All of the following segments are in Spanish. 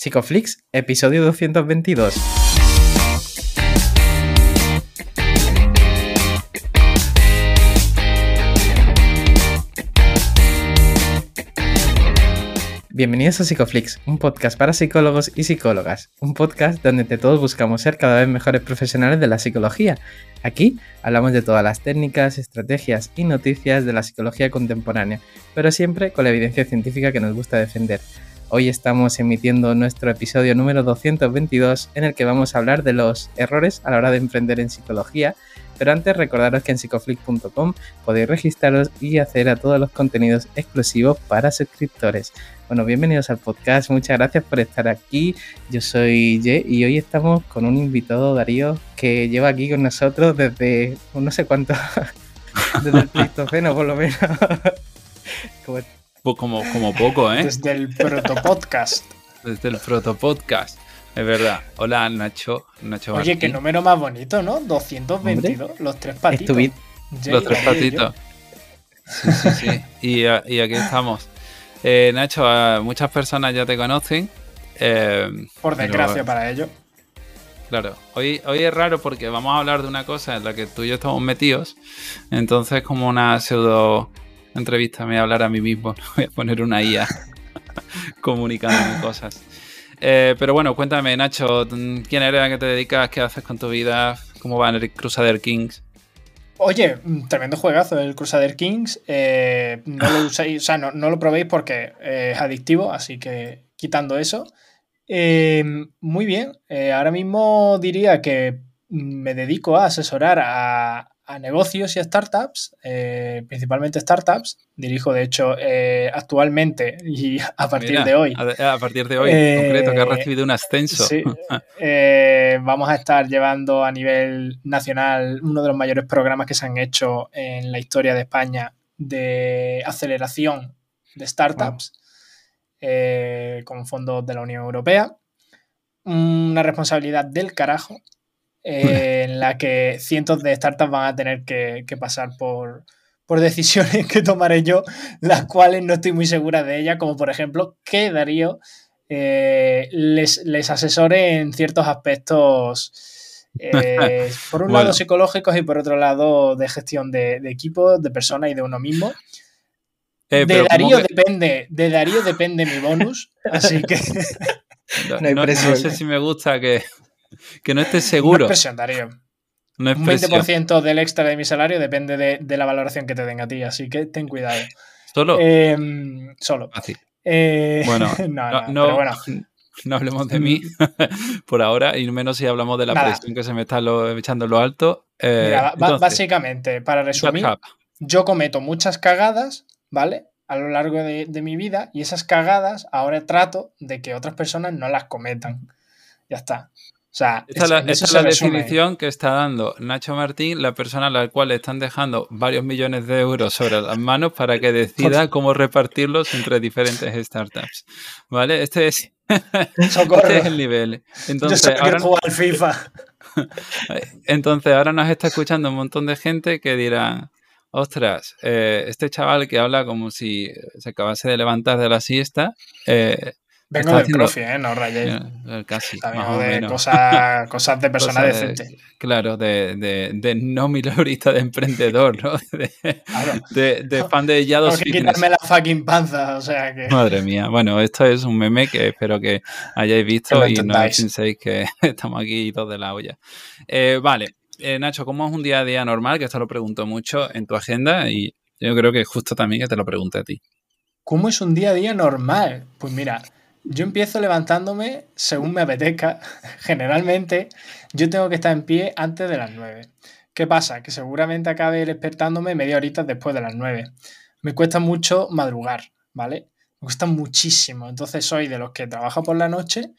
Psicoflix, episodio 222. Bienvenidos a Psicoflix, un podcast para psicólogos y psicólogas, un podcast donde todos buscamos ser cada vez mejores profesionales de la psicología. Aquí hablamos de todas las técnicas, estrategias y noticias de la psicología contemporánea, pero siempre con la evidencia científica que nos gusta defender. Hoy estamos emitiendo nuestro episodio número 222 en el que vamos a hablar de los errores a la hora de emprender en psicología pero antes recordaros que en psicoflix.com podéis registraros y hacer a todos los contenidos exclusivos para suscriptores. Bueno, bienvenidos al podcast, muchas gracias por estar aquí. Yo soy Ye y hoy estamos con un invitado, Darío, que lleva aquí con nosotros desde no sé cuánto, desde el Pleistoceno por lo menos. como, como, como poco, ¿eh? Desde el protopodcast. Desde el protopodcast. Es verdad. Hola, Nacho. Nacho Oye, qué número más bonito, ¿no? 222, los tres patitos. los tres patitos. Sí, sí, sí. y, aquí estamos. Eh, Nacho, muchas personas ya te conocen. Eh, Por desgracia para ellos. Claro, hoy, hoy es raro porque vamos a hablar de una cosa en la que tú y yo estamos metidos. Entonces, como una pseudo entrevista, me voy a hablar a mí mismo. Voy a poner una IA comunicándome cosas. Eh, pero bueno, cuéntame, Nacho, ¿quién eres? ¿A qué te dedicas? ¿Qué haces con tu vida? ¿Cómo va en el Crusader Kings? Oye, mm, tremendo juegazo el Crusader Kings. Eh, no lo uséis, o sea, no, lo probéis porque eh, es adictivo, así que quitando eso. muy bien, ahora mismo diría que me dedico a asesorar a, a negocios y a startups, eh, principalmente startups. Dirijo, de hecho, eh, actualmente y a partir de hoy. A, partir de hoy, en concreto, que ha eh, recibido un ascenso. Sí, vamos a estar llevando a nivel nacional uno de los mayores programas que se han hecho en la historia de España de aceleración de startups con fondos de la Unión Europea. Una responsabilidad del carajo eh, en la que cientos de startups van a tener que, pasar por, decisiones que tomaré yo, las cuales no estoy muy segura de ellas, como por ejemplo que Darío eh, les, asesore en ciertos aspectos, eh, por un lado psicológicos y por otro lado de gestión de, equipos, de personas y de uno mismo. de Darío depende, de Darío depende mi bonus, así que no sé si me gusta que, que no estés seguro. No es Un 20% del extra de mi salario depende de, la valoración que te den a ti, así que ten cuidado. ¿Solo? Em, solo. Así. Eh, bueno, no, bueno, no, hablemos de mí por ahora, y menos si hablamos de la presión que se me está echando en lo alto. Eh, básicamente, para resumir, yo cometo muchas cagadas, ¿vale? A lo largo de, de mi vida, y esas cagadas ahora trato de que otras personas no las cometan. Ya está. O sea, esta es, la, definición que está dando Nacho Martín, la persona a la cual le están dejando varios millones de euros sobre las manos para que decida cómo repartirlos entre diferentes startups. ¿Vale? Este es, este el nivel. Entonces, Yo ahora, jugar al FIFA. Entonces, ahora nos está escuchando un montón de gente que dirá, ostras, eh, este chaval que habla como si se acabase de levantar de la siesta, eh, Vengo del profi, ¿eh? No rayéis. Casi. de cosas, cosas de persona decente. claro, de, de, de, no mileurista de emprendedor, ¿no? De, de, fan de Yados Tengo que quitarme la fucking panza, o sea que... Madre mía. Bueno, esto es un meme que espero que hayáis visto y no penséis que estamos aquí todos de la olla. Eh, vale, eh, Nacho, ¿cómo es un día a día normal? Que esto lo pregunto mucho en tu agenda y yo creo que es justo también que te lo pregunte a ti. ¿Cómo es un día a día normal? Pues mira, yo empiezo levantándome según me apetezca. Generalmente yo tengo que estar en pie antes de las 9. ¿Qué pasa? Que seguramente acabe despertándome media horita después de las 9. Me cuesta mucho madrugar, ¿vale? Me cuesta muchísimo. Entonces soy de los que trabaja por la noche,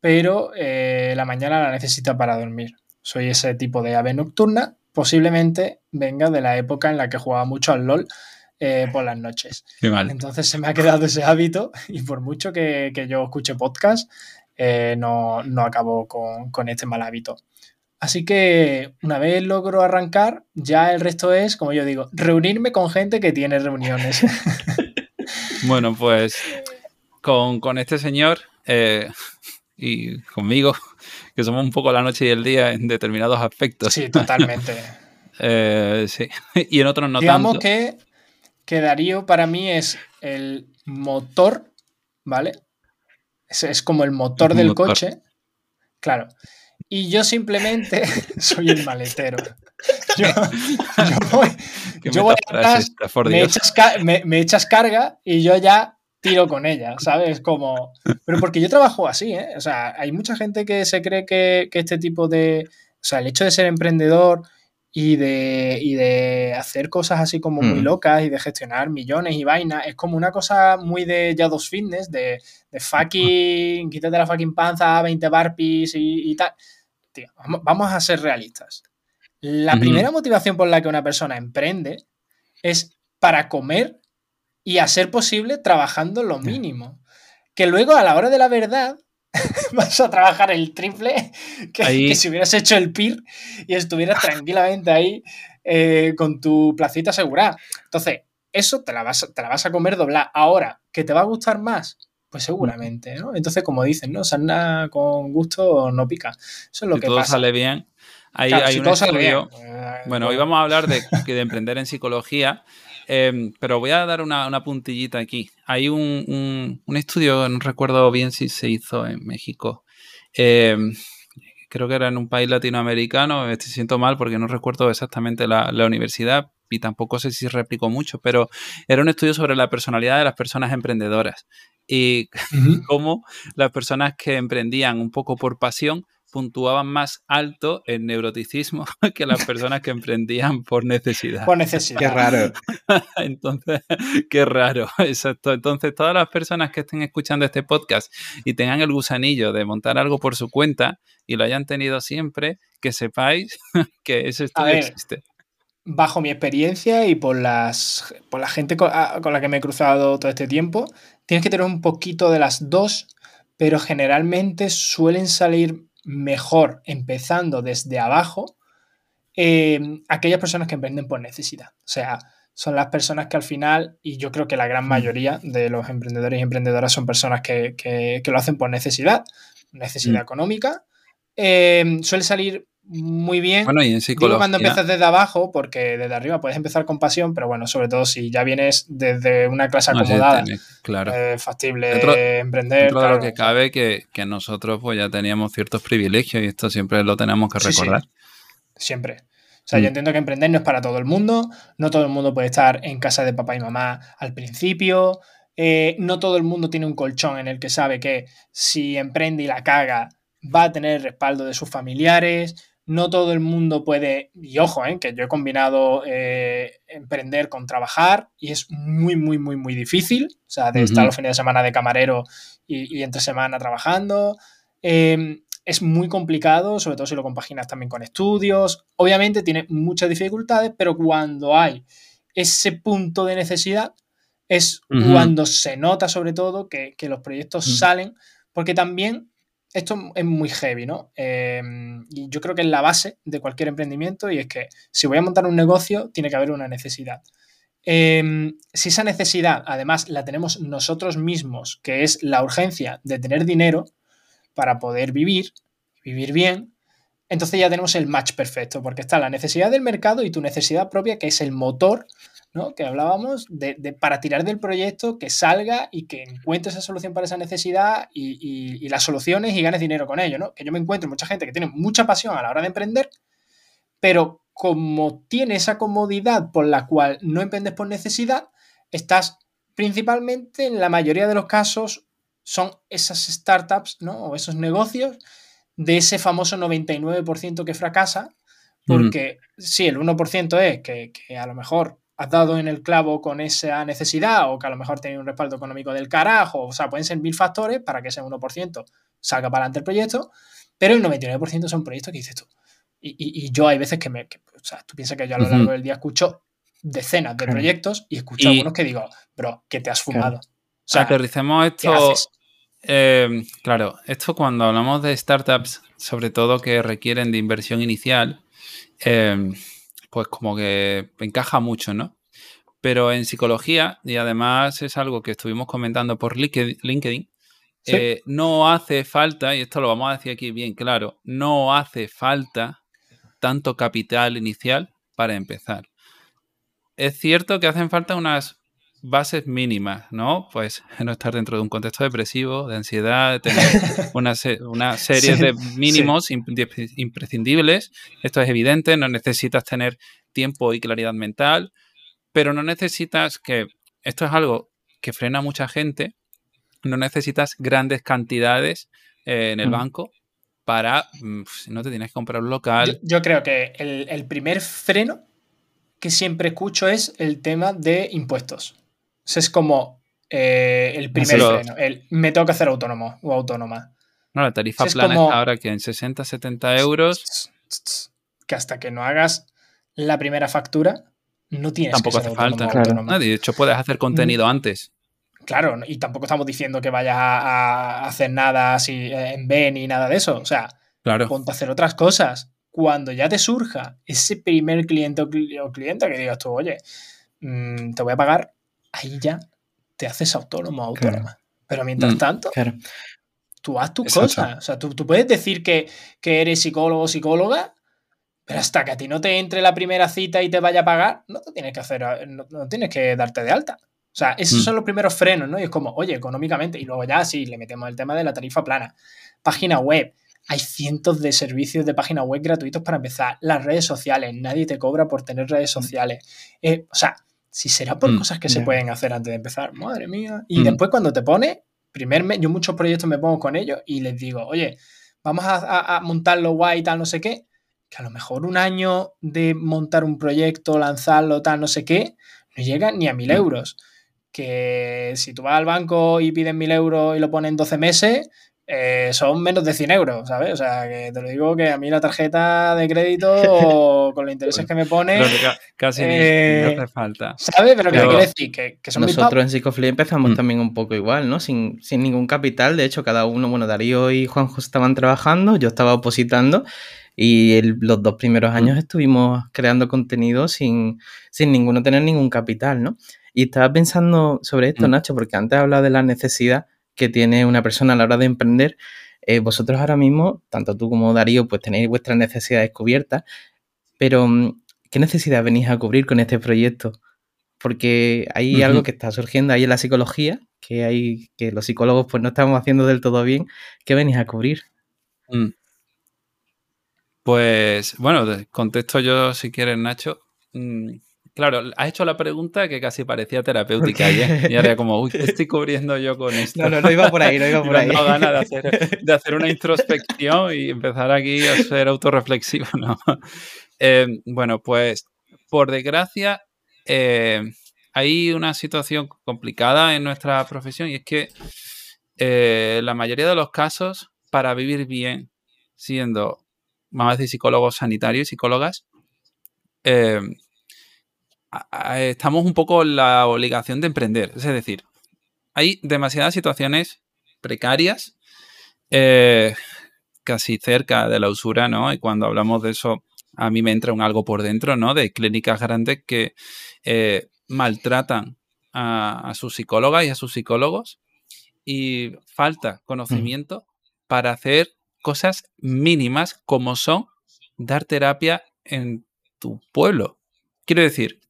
pero eh, la mañana la necesita para dormir. Soy ese tipo de ave nocturna. Posiblemente venga de la época en la que jugaba mucho al LOL eh, por las noches. Entonces se me ha quedado ese hábito y por mucho que, yo escuche podcast, eh, no, no, acabo con, este mal hábito. Así que una vez logro arrancar, ya el resto es, como yo digo, reunirme con gente que tiene reuniones. bueno, pues con, este señor eh, y conmigo, que somos un poco la noche y el día en determinados aspectos. Sí, totalmente. Eh, sí. Y en otros no Digamos que, que Darío para mí es el motor, ¿vale? Es, es como el motor del coche. Claro. Y yo simplemente soy el maletero. Yo, voy, yo voy atrás, me echas, me echas carga y yo ya tiro con ella, ¿sabes? Como... Pero porque yo trabajo así, ¿eh? O sea, hay mucha gente que se cree que, que este tipo de... O sea, el hecho de ser emprendedor y de, y de hacer cosas así como muy mm. locas y de gestionar millones y vainas, es como una cosa muy de ya dos Fitness, de, de fucking, quítate la fucking panza, 20 barpees y, y tal. Tío, vamos a ser realistas. La primera motivación por la que una persona emprende es para comer y a ser posible trabajando lo mínimo. Que luego a la hora de la verdad vas a trabajar el triple que, si hubieras hecho el PIR y estuvieras tranquilamente ahí eh, con tu placita asegurada. Entonces, eso te la, vas, te la vas a comer doblar. Ahora, ¿que te va a gustar más? Pues seguramente, ¿no? Entonces, como dicen, ¿no? Sarna con gusto no pica. Eso es lo si que todo sale bien. Hay, hay un estudio, Bueno, hoy vamos a hablar de, de emprender en psicología Em, pero voy a dar una, puntillita aquí. Hay un, estudio, no recuerdo bien si se hizo en México. Em, creo que era en un país latinoamericano. Me siento mal porque no recuerdo exactamente la, universidad y tampoco sé si replicó mucho, pero era un estudio sobre la personalidad de las personas emprendedoras y cómo las personas que emprendían un poco por pasión puntuaban más alto en neuroticismo que las personas que emprendían por necesidad. Por necesidad. Qué raro. Entonces, qué raro, exacto. Entonces, todas las personas que estén escuchando este podcast y tengan el gusanillo de montar algo por su cuenta y lo hayan tenido siempre, que sepáis que ese estudio existe. Bajo mi experiencia y por las por la gente con, ah, con la que me he cruzado todo este tiempo, tienes que tener un poquito de las dos, pero generalmente suelen salir mejor empezando desde abajo em, aquellas personas que emprenden por necesidad. O sea, son las personas que al final, y yo creo que la gran mayoría de los emprendedores y emprendedoras son personas que, lo hacen por necesidad, necesidad mm. económica, em, suele salir muy bien. Bueno, y en psicología. cuando empiezas desde abajo, porque desde arriba puedes empezar con pasión, pero bueno, sobre todo si ya vienes desde una clase acomodada, claro. Eh, factible emprender. Dentro lo que cabe que, nosotros pues ya teníamos ciertos privilegios y esto siempre lo tenemos que recordar. Siempre. O sea, yo mm. entiendo que emprender no es para todo el mundo, no todo el mundo puede estar en casa de papá y mamá al principio, eh, no todo el mundo tiene un colchón en el que sabe que si emprende y la caga va a tener el respaldo de sus familiares, no todo el mundo puede, y ojo, eh, que yo he combinado eh, emprender con trabajar y es muy, muy, muy, muy difícil. O sea, de estar los fines de semana de camarero y, entre semana trabajando. Em, es muy complicado, sobre todo si lo compaginas también con estudios. Obviamente tiene muchas dificultades, pero cuando hay ese punto de necesidad es cuando se nota sobre todo que, los proyectos salen, porque también esto es muy heavy, ¿no? Em, y yo creo que es la base de cualquier emprendimiento y es que si voy a montar un negocio, tiene que haber una necesidad. Em, si esa necesidad, además, la tenemos nosotros mismos, que es la urgencia de tener dinero para poder vivir, vivir bien, entonces ya tenemos el match perfecto, porque está la necesidad del mercado y tu necesidad propia, que es el motor ¿no? que hablábamos, de, para tirar del proyecto, que salga y que encuentres esa solución para esa necesidad y, las soluciones y ganes dinero con ello. ¿no? Que yo me encuentro mucha gente que tiene mucha pasión a la hora de emprender, pero como tiene esa comodidad por la cual no emprendes por necesidad, estás principalmente en la mayoría de los casos son esas startups ¿no? o esos negocios de ese famoso 99% que fracasa, porque si el 1% es que, que, a lo mejor has dado en el clavo con esa necesidad o que a lo mejor tiene un respaldo económico del carajo, o sea, pueden ser mil factores para que ese 1% salga para adelante el proyecto, pero el 99% son proyectos que dices tú. Y, yo hay veces que me, o sea, tú piensas que yo a lo largo del día escucho decenas de proyectos y escucho algunos que digo, bro, que te has fumado. O sea, aterricemos esto. Eh, claro, esto cuando hablamos de startups, sobre todo que requieren de inversión inicial, eh, pues como que encaja mucho, ¿no? Pero en psicología, y además es algo que estuvimos comentando por LinkedIn, eh, no hace falta, y esto lo vamos a decir aquí bien claro, no hace falta tanto capital inicial para empezar. Es cierto que hacen falta unas bases mínimas, ¿no? Pues no estar dentro de un contexto depresivo, de ansiedad, de tener una, serie de mínimos imprescindibles. Esto es evidente, no necesitas tener tiempo y claridad mental, pero no necesitas que, esto es algo que frena a mucha gente, no necesitas grandes cantidades eh, en el banco para, mm, no te tienes que comprar un local. Yo, creo que el, primer freno que siempre escucho es el tema de impuestos. O es como eh, el primer freno. El, me tengo que hacer autónomo o autónoma. No, la tarifa plana está ahora que en 60, 70 euros. Que hasta que no hagas la primera factura, no tienes Tampoco que hace falta. de hecho, puedes hacer contenido mm. antes. Claro, y tampoco estamos diciendo que vayas a, hacer nada así eh, en B ni nada de eso. O sea, claro. ponte a hacer otras cosas. Cuando ya te surja ese primer cliente o, cliente que digas tú, oye, mm, te voy a pagar, ahí ya te haces autónomo o autónoma. Pero mientras mm, tanto, tú haz tus cosas. O sea, tú, puedes decir que, que, eres psicólogo o psicóloga, pero hasta que a ti no te entre la primera cita y te vaya a pagar, no te tienes que hacer, no tienes que darte de alta. O sea, esos mm. son los primeros frenos, ¿no? Y es como, oye, económicamente, y luego ya sí, le metemos el tema de la tarifa plana. Página web. Hay cientos de servicios de página web gratuitos para empezar. Las redes sociales. Nadie te cobra por tener redes mm. sociales. Eh, o sea, si será por mm, cosas que se pueden hacer antes de empezar, madre mía. Y después cuando te pone, primer mes, yo muchos proyectos me pongo con ellos y les digo, oye, vamos a, a montarlo guay y tal, no sé qué. Que a lo mejor un año de montar un proyecto, lanzarlo, tal, no sé qué, no llega ni a mil euros que si tú vas al banco y pides mil euros y lo ponen 12 meses, eh, son menos de 100 euros, ¿sabes? O sea, que te lo digo que a mí la tarjeta de crédito con los intereses que me pone... casi ni, eh, hace falta. ¿Sabes? Pero, quiere decir que, que son Nosotros en Psicofly empezamos mm. también un poco igual, ¿no? Sin, sin ningún capital. De hecho, cada uno, bueno, Darío y Juanjo estaban trabajando, yo estaba opositando y los dos primeros años mm. estuvimos creando contenido sin, sin ninguno tener ningún capital, ¿no? Y estaba pensando sobre esto, mm. Nacho, porque antes hablado de la necesidad que tiene una persona a la hora de emprender. Eh, vosotros ahora mismo, tanto tú como Darío, pues tenéis vuestras necesidades cubiertas, pero mm, ¿qué necesidad venís a cubrir con este proyecto? Porque hay algo que está surgiendo ahí en la psicología, que hay que los psicólogos pues no estamos haciendo del todo bien. ¿Qué venís a cubrir? Mm. Pues bueno, contesto yo si quieres, Nacho. Claro, has hecho la pregunta que casi parecía terapéutica ¿eh? y era como, uy, ¿qué estoy cubriendo yo con esto? No, no, no iba por ahí, no iba por ahí. No ganas de hacer, de hacer una introspección y empezar aquí a ser autorreflexivo, ¿no? Eh, bueno, pues por desgracia eh, hay una situación complicada en nuestra profesión y es que la mayoría de los casos para vivir bien siendo, vamos a decir, psicólogos sanitarios y psicólogas, estamos un poco en la obligación de emprender. Es decir, hay demasiadas situaciones precarias, eh, casi cerca de la usura, ¿no? Y cuando hablamos de eso, a mí me entra un algo por dentro, ¿no? De clínicas grandes que eh, maltratan a, sus psicólogas y a sus psicólogos y falta conocimiento para hacer cosas mínimas como son dar terapia en tu pueblo. Quiero decir,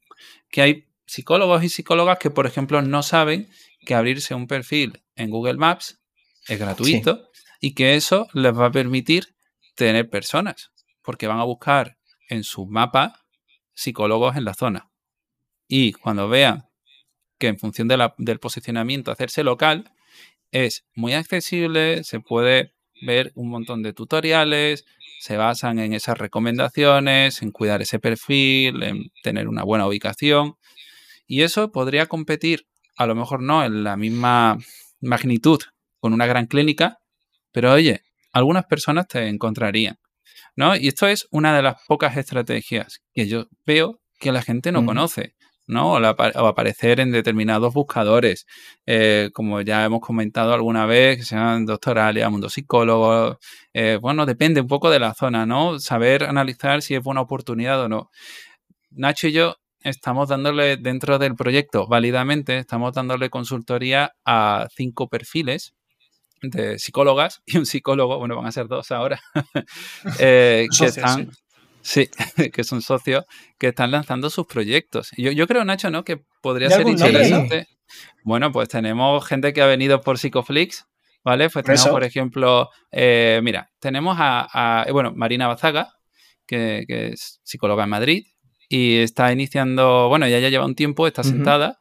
que hay psicólogos y psicólogas que, por ejemplo, no saben que abrirse un perfil en Google Maps es gratuito y que eso les va a permitir tener personas, porque van a buscar en su mapa psicólogos en la zona. Y cuando vean que en función del posicionamiento hacerse local es muy accesible, se puede ver un montón de tutoriales, se basan en esas recomendaciones, en cuidar ese perfil, en tener una buena ubicación. Y eso podría competir, a lo mejor no en la misma magnitud con una gran clínica, pero oye, algunas personas te encontrarían. ¿no? Y esto es una de las pocas estrategias que yo veo que la gente no conoce. ¿No? O, aparecer en determinados buscadores, eh, como ya hemos comentado alguna vez, que sean doctorales, mundo psicólogo, eh, bueno, depende un poco de la zona, ¿no? Saber analizar si es buena oportunidad o no. Nacho y yo estamos dándole dentro del proyecto, válidamente, estamos dándole consultoría a cinco perfiles de psicólogas y un psicólogo, bueno, van a ser dos ahora, eh, que están, sí. que son socios, que están lanzando sus proyectos. Yo, yo creo, Nacho, ¿no? Que podría ser interesante. Bueno, pues tenemos gente que ha venido por Psicoflix, ¿vale? Pues tenemos, por ejemplo, eh, mira, tenemos a, bueno, Marina Bazaga, que, es psicóloga en Madrid, y está iniciando, bueno, ella ya lleva un tiempo, está sentada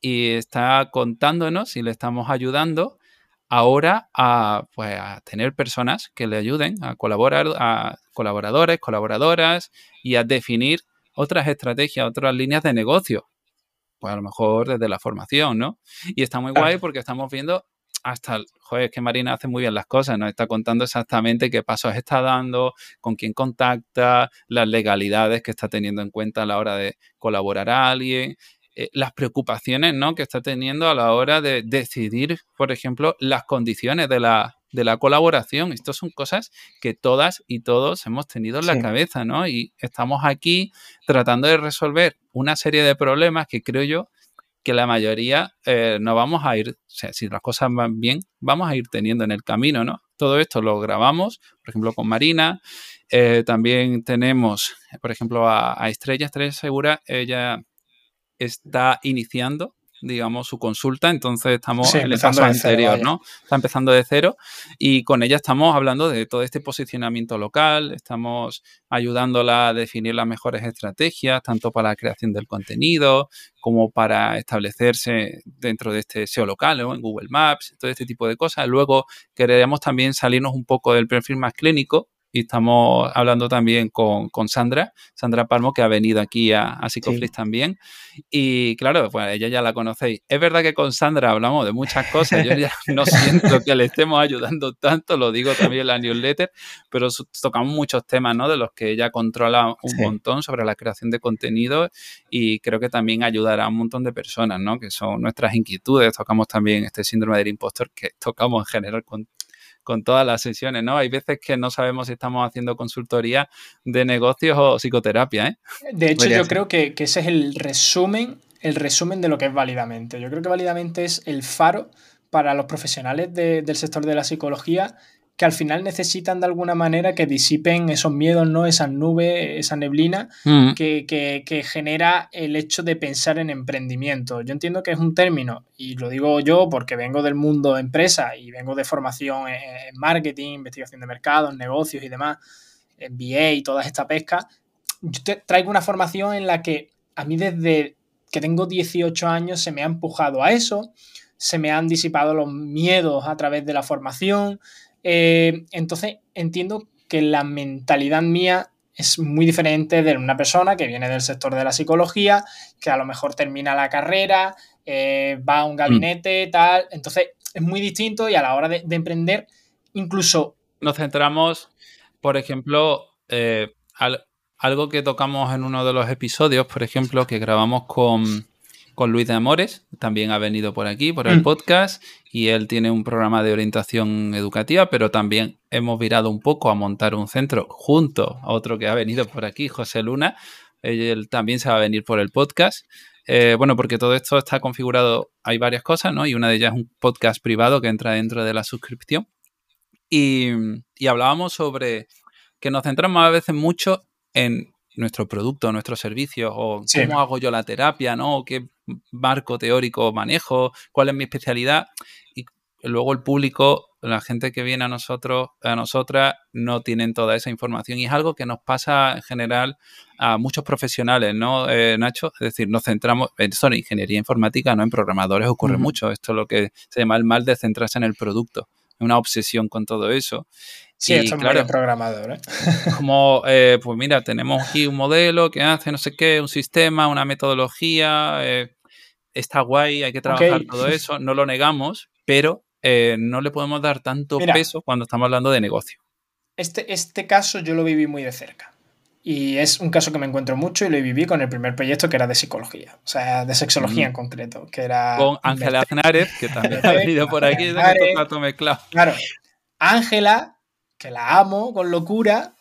y está contándonos y le estamos ayudando ahora a, pues, a tener personas que le ayuden a colaborar, a colaboradores, colaboradoras y a definir otras estrategias, otras líneas de negocio. Pues a lo mejor desde la formación, ¿no? Y está muy guay porque estamos viendo hasta, joder, es que Marina hace muy bien las cosas, nos está contando exactamente qué pasos está dando, con quién contacta, las legalidades que está teniendo en cuenta a la hora de colaborar a alguien. Eh, las preocupaciones ¿no? que está teniendo a la hora de decidir, por ejemplo, las condiciones de la, de la colaboración. Estas son cosas que todas y todos hemos tenido en la cabeza, ¿no? Y estamos aquí tratando de resolver una serie de problemas que creo yo que la mayoría eh, no vamos a ir, o sea, si las cosas van bien, vamos a ir teniendo en el camino, ¿no? Todo esto lo grabamos, por ejemplo, con Marina. Eh, también tenemos, por ejemplo, a, a Estrella, Estrella Segura, ella está iniciando digamos, su consulta, entonces estamos en el paso anterior, ¿no? Está empezando de cero y con ella estamos hablando de todo este posicionamiento local, estamos ayudándola a definir las mejores estrategias, tanto para la creación del contenido como para establecerse dentro de este SEO local o en Google Maps, todo este tipo de cosas. Luego queremos también salirnos un poco del perfil más clínico y estamos hablando también con, Sandra, Sandra Palmo, que ha venido aquí a, a también. Y claro, pues ella ya la conocéis. Es verdad que con Sandra hablamos de muchas cosas, yo ya no siento que le estemos ayudando tanto, lo digo también en la newsletter, pero tocamos muchos temas, ¿no? De los que ella controla un montón sobre la creación de contenido y creo que también ayudará a un montón de personas, ¿no? Que son nuestras inquietudes. Tocamos también este síndrome del impostor que tocamos en general con con todas las sesiones, ¿no? Hay veces que no sabemos si estamos haciendo consultoría de negocios o psicoterapia, ¿eh? De hecho, yo creo que, ese es el resumen, el resumen de lo que es válidamente. Yo creo que válidamente es el faro para los profesionales del sector de la psicología que al final necesitan de alguna manera que disipen esos miedos, ¿no? Esas nubes, esa neblina mm. que, genera el hecho de pensar en emprendimiento. Yo entiendo que es un término, y lo digo yo porque vengo del mundo empresa y vengo de formación en marketing, investigación de mercados, negocios y demás, MBA y toda esta pesca. Yo te traigo una formación en la que a mí desde que tengo 18 años se me ha empujado a eso, se me han disipado los miedos a través de la formación, eh, entonces entiendo que la mentalidad mía es muy diferente de una persona que viene del sector de la psicología, que a lo mejor termina la carrera, eh, va a un gabinete, tal. Entonces es muy distinto y a la hora de, emprender, incluso... Nos centramos, por ejemplo, eh, algo que tocamos en uno de los episodios, por ejemplo, que grabamos con, con Luis de Amores, también ha venido por aquí, por el mm. podcast, y él tiene un programa de orientación educativa, pero también hemos virado un poco a montar un centro junto a otro que ha venido por aquí, José Luna. Él también se va a venir por el podcast. Eh, bueno, porque todo esto está configurado, hay varias cosas, ¿no? Y una de ellas es un podcast privado que entra dentro de la suscripción. Y, y hablábamos sobre que nos centramos a veces mucho en nuestro producto, nuestro servicio, o cómo hago yo la terapia, ¿no? ¿Qué marco teórico manejo? ¿Cuál es mi especialidad? Y luego el público, la gente que viene a nosotros, a nosotras, no tienen toda esa información. Y es algo que nos pasa en general a muchos profesionales, ¿no, eh, Nacho? Es decir, nos centramos, en ingeniería informática, no en programadores ocurre mucho. Esto es lo que se llama el mal de centrarse en el producto una obsesión con todo eso. Sí, esto es claro, programador. ¿eh? Como, eh, pues mira, tenemos aquí un modelo que hace no sé qué, un sistema, una metodología, eh, está guay, hay que trabajar todo eso, no lo negamos, pero no le podemos dar tanto peso cuando estamos hablando de negocio. Este, este caso yo lo viví muy de cerca. Y es un caso que me encuentro mucho y lo viví con el primer proyecto que era de psicología, o sea, de sexología en concreto, que era... Con Ángela Aznárez, que también ha venido por aquí, Claro, Ángela que la amo con locura,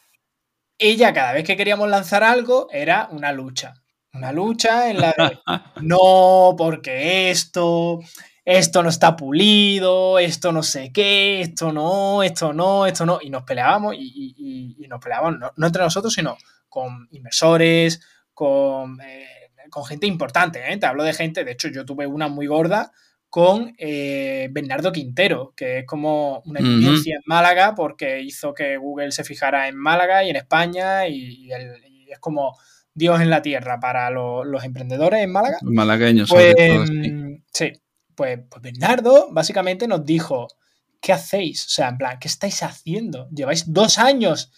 ella cada vez que queríamos lanzar algo era una lucha. Una lucha en la de, no, porque esto, esto no está pulido, esto no sé qué, esto no, esto no, esto no. Y nos peleábamos y, nos peleábamos no, entre nosotros, sino con inversores, con, eh, con gente importante. ¿eh? Te hablo de gente, de hecho yo tuve una muy gorda con eh, Bernardo Quintero, que es como una eminencia en Málaga porque hizo que Google se fijara en Málaga y en España y, es como Dios en la tierra para los emprendedores en Málaga. Malagueños, sobre todo. Sí, pues, pues, Bernardo básicamente nos dijo, ¿qué hacéis? O sea, en plan, ¿qué estáis haciendo? Lleváis dos años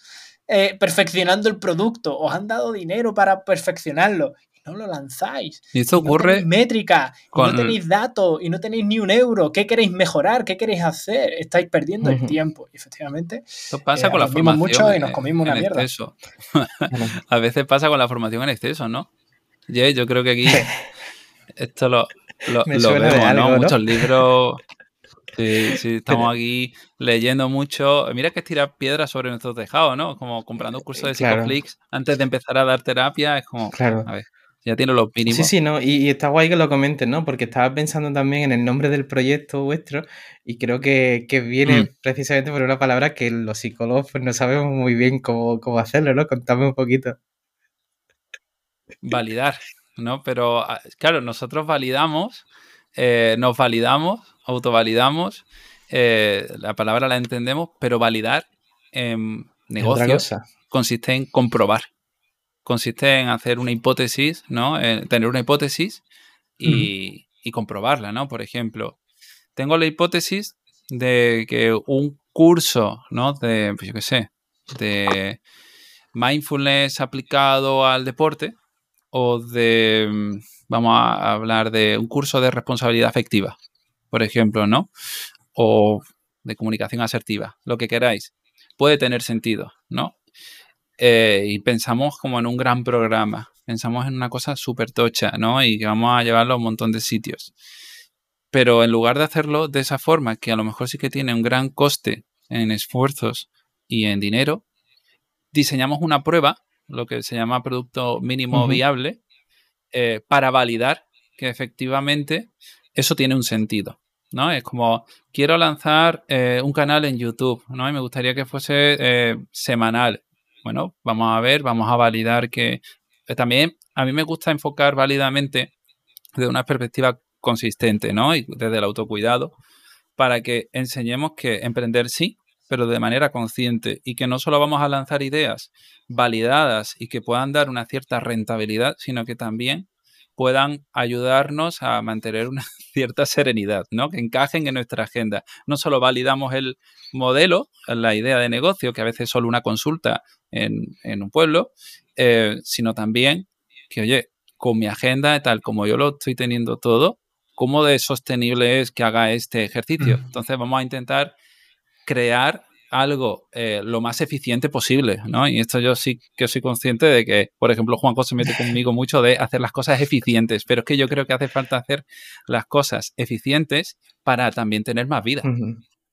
eh, perfeccionando el producto, os han dado dinero para perfeccionarlo no lo lanzáis. Y esto ocurre... métrica, no tenéis datos, y no tenéis ni un euro. ¿Qué queréis mejorar? ¿Qué queréis hacer? Estáis perdiendo el tiempo. Y efectivamente... Esto pasa eh, con la formación mucho y nos comimos una mierda. A veces pasa con la formación en exceso, ¿no? Yo, yo creo que aquí esto lo, lo, vemos, ¿no? Muchos libros. Sí, sí, estamos aquí leyendo mucho. Mira que es tirar piedras sobre nuestros tejados, ¿no? Como comprando un curso de Psicoflix antes de empezar a dar terapia. Es como, claro. a ver, ya tiene los mínimos. Sí, sí, ¿no? Y, está guay que lo comentes, ¿no? Porque estaba pensando también en el nombre del proyecto vuestro y creo que, viene mm. precisamente por una palabra que los psicólogos pues, no sabemos muy bien cómo, cómo hacerlo, ¿no? Contame un poquito. Validar. ¿no? Pero ah, claro, nosotros validamos, eh, nos validamos, autovalidamos, eh, la palabra la entendemos, pero validar en negocios consiste en comprobar, consiste en hacer una hipótesis, ¿no? tener una hipótesis y, comprobarla, ¿no? Por ejemplo, tengo la hipótesis de que un curso, ¿no? De, pues yo qué sé, de mindfulness aplicado al deporte, o de, vamos a hablar de un curso de responsabilidad afectiva, por ejemplo, ¿no? O de comunicación asertiva, lo que queráis. Puede tener sentido, ¿no? Eh, y pensamos como en un gran programa, pensamos en una cosa súper tocha, ¿no? Y que vamos a llevarlo a un montón de sitios. Pero en lugar de hacerlo de esa forma, que a lo mejor sí que tiene un gran coste en esfuerzos y en dinero, diseñamos una prueba lo que se llama producto mínimo viable, eh, para validar que efectivamente eso tiene un sentido. ¿no? Es como, quiero lanzar eh, un canal en YouTube, ¿no? Y me gustaría que fuese eh, semanal. Bueno, vamos a ver, vamos a validar que... también a mí me gusta enfocar válidamente desde una perspectiva consistente, ¿no? Y desde el autocuidado, para que enseñemos que emprender sí, pero de manera consciente y que no solo vamos a lanzar ideas validadas y que puedan dar una cierta rentabilidad, sino que también puedan ayudarnos a mantener una cierta serenidad, ¿no? Que encajen en nuestra agenda. No solo validamos el modelo, la idea de negocio, que a veces es solo una consulta en, un pueblo, eh, sino también que, oye, con mi agenda, tal como yo lo estoy teniendo todo, ¿cómo de sostenible es que haga este ejercicio? Entonces vamos a intentar crear algo eh, lo más eficiente posible, ¿no? Y esto yo sí que soy consciente de que, por ejemplo, Juanjo se mete conmigo mucho de hacer las cosas eficientes, pero es que yo creo que hace falta hacer las cosas eficientes para también tener más vida.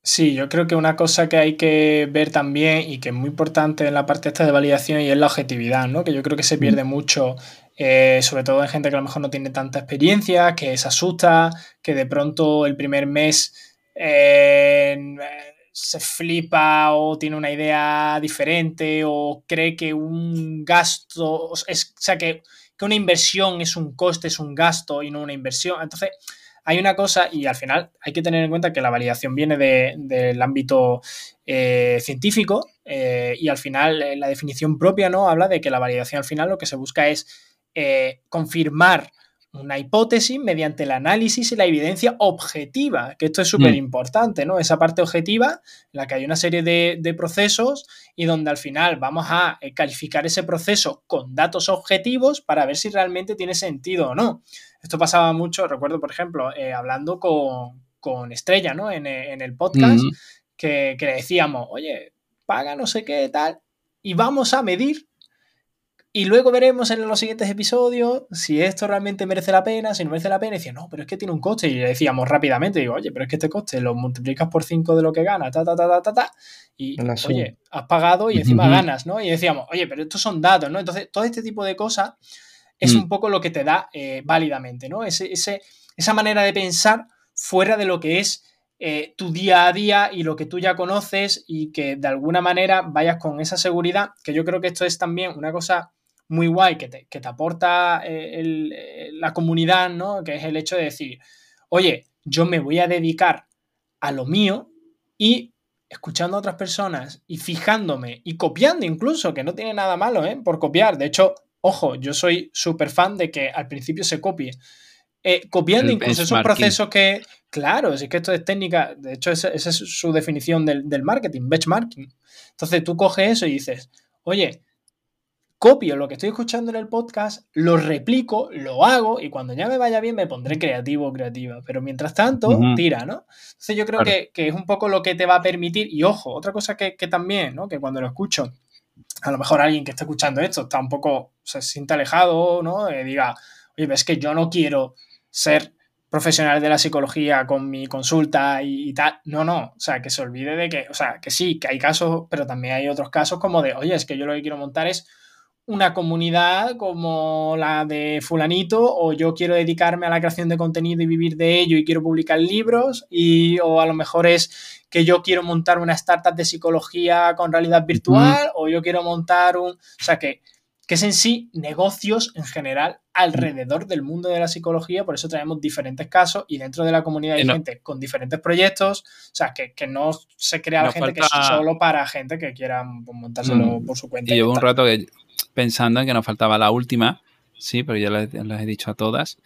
Sí, yo creo que una cosa que hay que ver también y que es muy importante en la parte esta de validación y es la objetividad, ¿no? Que yo creo que se pierde mucho eh, sobre todo en gente que a lo mejor no tiene tanta experiencia, que se asusta, que de pronto el primer mes eh, se flipa o tiene una idea diferente o cree que un gasto, es, o sea, que, una inversión es un coste, es un gasto y no una inversión. Entonces, hay una cosa y al final hay que tener en cuenta que la validación viene del ámbito eh, científico eh, y al final eh, la definición propia no habla de que la validación al final lo que se busca es confirmar una hipótesis mediante el análisis y la evidencia objetiva, que esto es súper importante, ¿no? Esa parte objetiva en la que hay una serie de, procesos y donde al final vamos a eh, calificar ese proceso con datos objetivos para ver si realmente tiene sentido o no. Esto pasaba mucho, recuerdo, por ejemplo, eh, hablando con, Estrella, ¿no? En, el podcast, que, que le decíamos, oye, paga no sé qué, tal, y vamos a medir y luego veremos en los siguientes episodios si esto realmente merece la pena, si no merece la pena. Y decía, no, pero es que tiene un coste. Y le decíamos rápidamente, digo, oye, pero es que este coste lo multiplicas por 5 de lo que gana, ta, ta, ta, ta, ta, ta. Y, oye, has pagado y encima ganas, ¿no? Y decíamos, oye, pero estos son datos, ¿no? Entonces, todo este tipo de cosas es mm. un poco lo que te da eh, válidamente, ¿no? Ese, esa manera de pensar fuera de lo que es eh, tu día a día y lo que tú ya conoces y que de alguna manera vayas con esa seguridad, que yo creo que esto es también una cosa muy guay que te, aporta eh, la comunidad, ¿no? Que es el hecho de decir, oye, yo me voy a dedicar a lo mío y escuchando a otras personas y fijándome y copiando incluso, que no tiene nada malo, ¿eh? Por copiar. De hecho, ojo, yo soy súper fan de que al principio se copie. Eh, copiando incluso esos procesos que, claro, es que esto es técnica, de hecho esa, es su definición del, del marketing, benchmarking. Entonces tú coges eso y dices, oye, copio lo que estoy escuchando en el podcast, lo replico, lo hago y cuando ya me vaya bien me pondré creativo o creativa. Pero mientras tanto, tira, ¿no? Entonces yo creo que, es un poco lo que te va a permitir. Y ojo, otra cosa que, también, ¿no? Que cuando lo escucho, a lo mejor alguien que está escuchando esto está un poco, se siente alejado, ¿no? Y diga, oye, ves que yo no quiero ser profesional de la psicología con mi consulta y, y, tal. No, no, o sea, que se olvide de que, o sea, que sí, que hay casos, pero también hay otros casos como de, oye, es que yo lo que quiero montar es una comunidad como la de fulanito o yo quiero dedicarme a la creación de contenido y vivir de ello y quiero publicar libros y o a lo mejor es que yo quiero montar una startup de psicología con realidad virtual o yo quiero montar un, o sea que que es en sí negocios en general alrededor del mundo de la psicología, por eso traemos diferentes casos y dentro de la comunidad hay gente con diferentes proyectos, o sea, que, no se crea la gente que es solo para gente que quiera montárselo mm. por su cuenta. Y llevo un rato que pensando en que nos faltaba la última, sí, pero ya las, he dicho a todas,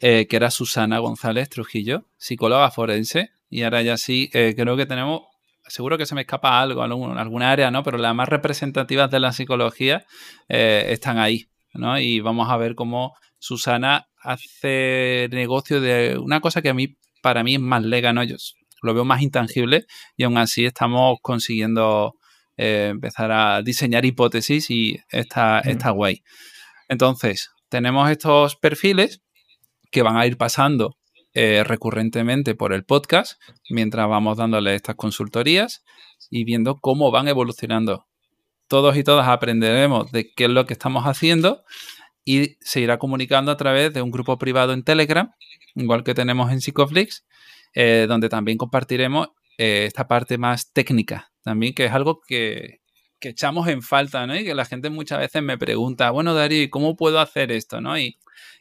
eh, que era Susana González Trujillo, psicóloga forense. Y ahora ya sí, eh, creo que tenemos, seguro que se me escapa algo, alguna área, ¿no? Pero las más representativas de la psicología eh, están ahí, ¿no? Y vamos a ver cómo Susana hace negocio de una cosa que a mí, para mí es más lega, ¿no? Yo lo veo más intangible y aún así estamos consiguiendo eh, empezar a diseñar hipótesis y está, mm. guay. Entonces, tenemos estos perfiles que van a ir pasando eh, recurrentemente por el podcast mientras vamos dándole estas consultorías y viendo cómo van evolucionando. Todos y todas aprenderemos de qué es lo que estamos haciendo y se irá comunicando a través de un grupo privado en Telegram, igual que tenemos en Psicoflix, eh, donde también compartiremos esta parte más técnica también, que es algo que, echamos en falta, ¿no? Y que la gente muchas veces me pregunta, bueno, Darío, ¿cómo puedo hacer esto, no? Y,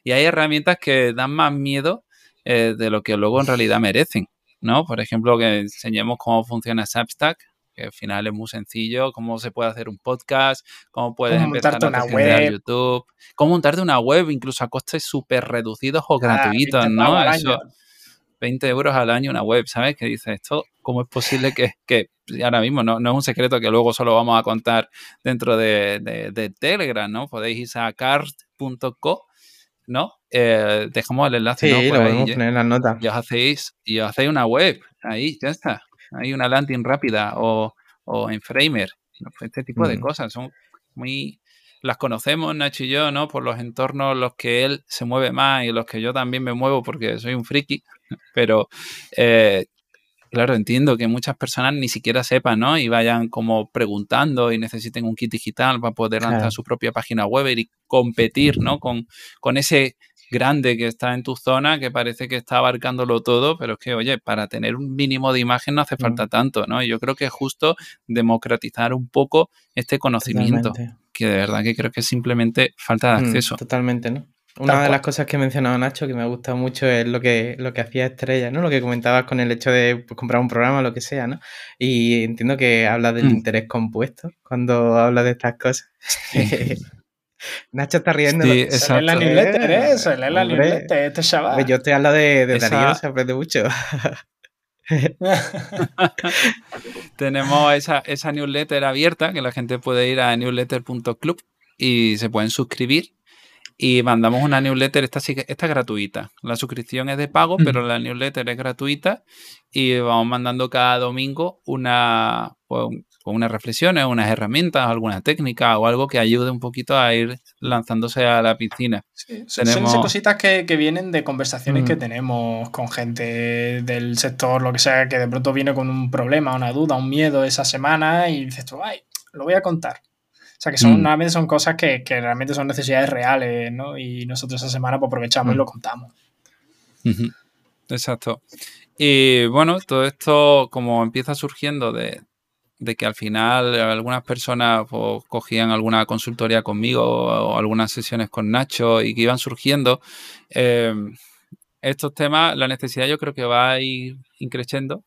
hay herramientas que dan más miedo eh, de lo que luego en realidad merecen, ¿no? Por ejemplo, que enseñemos cómo funciona Substack, que al final es muy sencillo, cómo se puede hacer un podcast, cómo puedes empezar a una web. YouTube, cómo montarte una web incluso a costes súper reducidos o gratuitos, ¿no? Eso, 20 euros al año una web, ¿sabes? Que dice esto, ¿cómo es posible que, que ahora mismo no, no, es un secreto que luego solo vamos a contar dentro de, Telegram, ¿no? Podéis ir a card.co, ¿no? Eh, dejamos el enlace, sí, lo podemos poner en las notas. Y os hacéis, y os hacéis una web, ahí, ya está. Hay una landing rápida o, en Framer. Este tipo de mm. cosas son muy, las conocemos, Nacho y yo, ¿no? Por los entornos en los que él se mueve más y los que yo también me muevo porque soy un friki, pero eh, claro, entiendo que muchas personas ni siquiera sepan, ¿no? Y vayan como preguntando y necesiten un kit digital para poder lanzar su propia página web y competir, ¿no? Con, con ese grande que está en tu zona, que parece que está abarcándolo todo, pero es que, oye, para tener un mínimo de imagen no hace mm. falta tanto, ¿no? Y yo creo que es justo democratizar un poco este conocimiento que de verdad que creo que es simplemente falta de mm, acceso. totalmente, ¿no? Una de las cosas que mencionaba Nacho que me ha gustado mucho es lo que, lo que hacía Estrella, ¿no? Lo que comentabas con el hecho de pues, comprar un programa o lo que sea, ¿no? Y entiendo que habla del mm. interés compuesto cuando habla de estas cosas. Nacho está riendo. Sí, eso es la newsletter, ¿eh? Eso es la newsletter, este chaval. Pues yo estoy hablando de, de Darío, se aprende mucho. Tenemos esa, esa newsletter abierta que la gente puede ir a newsletter.club y se pueden suscribir y mandamos una newsletter, esta, esta es gratuita. La suscripción es de pago, pero la newsletter es gratuita y vamos mandando cada domingo una, pues, unas reflexiones, unas herramientas, alguna técnica o algo que ayude un poquito a ir lanzándose a la piscina. Son cositas que, vienen de conversaciones que mm. tenemos con gente del sector, lo que sea, que de pronto viene con un problema, una duda, un miedo esa semana y dices tú, ay, lo voy a contar. O sea, que son, mm. son cosas que, realmente son necesidades reales, ¿no? Y nosotros esa semana pues, aprovechamos y mm. lo contamos. Exacto. Y bueno, todo esto como empieza surgiendo de, que al final algunas personas pues, cogían alguna consultoría conmigo o algunas sesiones con Nacho y que iban surgiendo, eh, estos temas, la necesidad yo creo que va a ir increciendo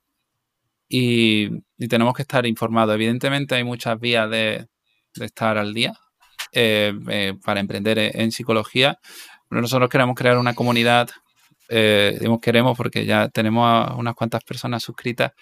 y, tenemos que estar informados. Evidentemente hay muchas vías de, estar al día eh, eh, para emprender en psicología, nosotros queremos crear una comunidad eh, queremos porque ya tenemos unas cuantas personas suscritas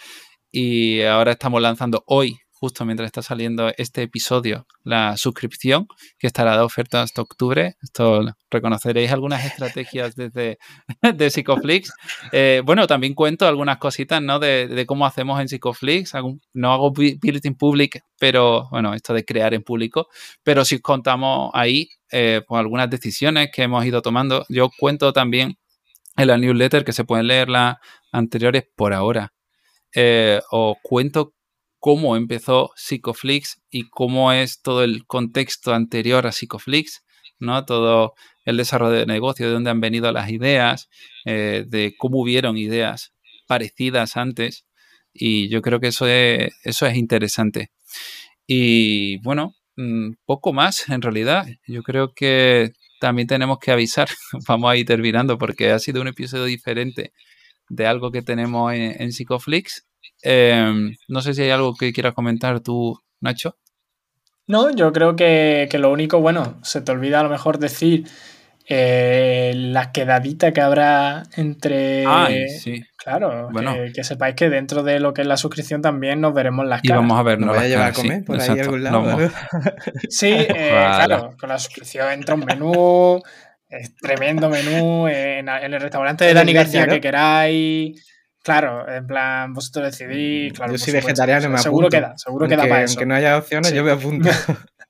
y ahora estamos lanzando hoy, justo mientras está saliendo este episodio, la suscripción que estará de oferta hasta octubre. Esto reconoceréis algunas estrategias desde de Psicoflix. Eh, bueno, también cuento algunas cositas ¿no? de, cómo hacemos en Psicoflix. No hago build in public, pero bueno, esto de crear en público, pero si contamos ahí eh, pues algunas decisiones que hemos ido tomando. Yo cuento también en la newsletter que se pueden leer las anteriores por ahora. Eh, os cuento cómo empezó Psicoflix y cómo es todo el contexto anterior a Psicoflix, ¿no? Todo el desarrollo de negocio, de dónde han venido las ideas, eh, de cómo hubieron ideas parecidas antes. Y yo creo que eso es, eso es interesante. Y bueno, mm, poco más en realidad. Yo creo que también tenemos que avisar, vamos a ir terminando porque ha sido un episodio diferente de algo que tenemos en, Psicoflix. Em, no sé si hay algo que quieras comentar tú, Nacho. No, yo creo que, que, lo único, bueno, se te olvida a lo mejor decir eh, la quedadita que habrá entre. Ay, sí. Claro, bueno. que, sepáis que dentro de lo que es la suscripción también nos veremos las caras. Y vamos a vernos. Nos voy a llevar a comer por ahí algún lado. Sí, eh, claro, con la suscripción entra un menú, es tremendo menú, en, el restaurante de Dani García que queráis. Claro, en plan, vosotros decidís. Claro, yo soy vegetariano y me apunto. Seguro queda, seguro queda para eso. Aunque no haya opciones, yo me apunto.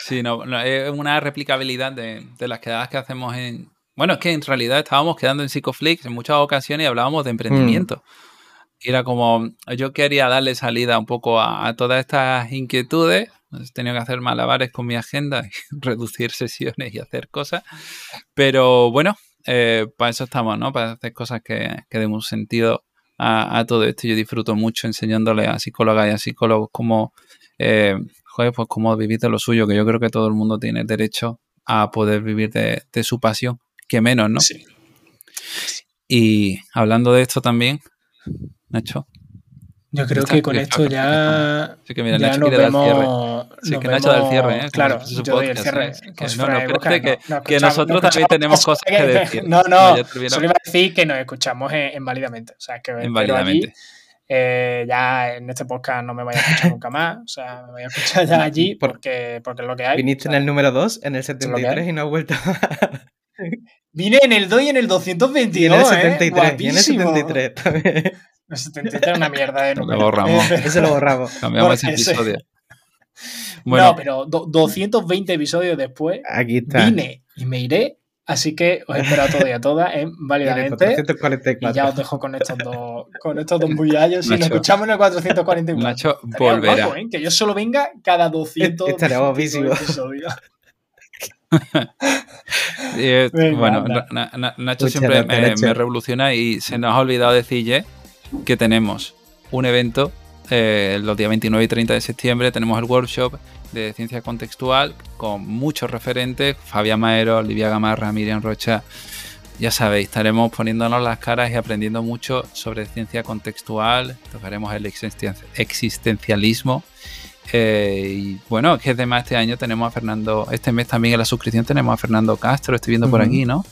sí, no, es una replicabilidad de, las quedadas que hacemos en. Bueno, es que en realidad estábamos quedando en Psicoflix en muchas ocasiones y hablábamos de emprendimiento. Mm. era como, yo quería darle salida un poco a, todas estas inquietudes. He tenido que hacer malabares con mi agenda y reducir sesiones y hacer cosas. Pero bueno, eh, para eso estamos, ¿no? Para hacer cosas que, que den un sentido a, a, todo esto. Yo disfruto mucho enseñándole a psicólogas y a psicólogos cómo eh, joder, pues cómo vivir de lo suyo, que yo creo que todo el mundo tiene derecho a poder vivir de, su pasión, que menos, ¿no? Sí. Y hablando de esto también, Nacho. Yo creo que con esto ya. Sí, que mira, Nacho quiere dar cierre. Sí, que Nacho da el cierre, ¿eh? Claro, yo doy el cierre. ¿eh? Que, no, no, que, que, nosotros también tenemos cosas que decir. No, no, solo iba a decir que nos escuchamos en, válidamente. O sea, que en válidamente. Eh, ya en este podcast no me voy a escuchar nunca más. O sea, me voy a escuchar ya allí porque, porque es lo que hay. Viniste en el número 2, en el 73 y no has vuelto. Vine en el 2 y en el 222. Y en el 73. ¿eh? Y en el 73 también. El 73 es una mierda de número. Lo borramos. Ese lo borramos. Cambiamos ese episodio. Bueno, no, pero 220 episodios después Aquí está. vine y me iré Así que os espero a todos y a todas en Válidamente. Y ya os dejo con estos dos, con estos dos bullallos. Si nos escuchamos en el 444. Macho, volverá. ¿eh? Que yo solo venga cada 200 episodios. bueno, Nacho siempre me, revoluciona y se nos ha olvidado decirle que tenemos un evento eh, los días 29 y 30 de septiembre. Tenemos el workshop de ciencia contextual con muchos referentes, Fabián Maero, Olivia Gamarra, Miriam Rocha. Ya sabéis, estaremos poniéndonos las caras y aprendiendo mucho sobre ciencia contextual, tocaremos el existencialismo. Eh, y bueno, es que además este año tenemos a Fernando, este mes también en la suscripción tenemos a Fernando Castro, estoy viendo por aquí, ¿no?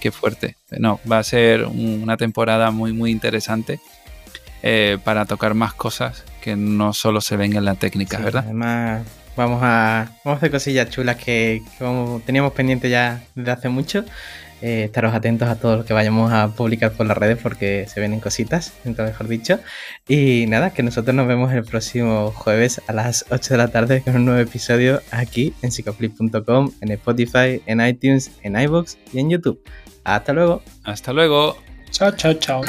Qué fuerte. No, va a ser una temporada muy, muy interesante eh, para tocar más cosas que no solo se ven en la técnica, ¿verdad? Además, Vamos a, vamos a hacer cosillas chulas que, teníamos pendiente ya desde hace mucho. Eh, estaros atentos a todo lo que vayamos a publicar por las redes porque se vienen cositas, nunca mejor dicho. Y nada, que nosotros nos vemos el próximo jueves a las 8 de la tarde con un nuevo episodio aquí en psicoflip.com, en Spotify, en iTunes, en iBox y en YouTube. Hasta luego. Hasta luego. Chao, chao, chao.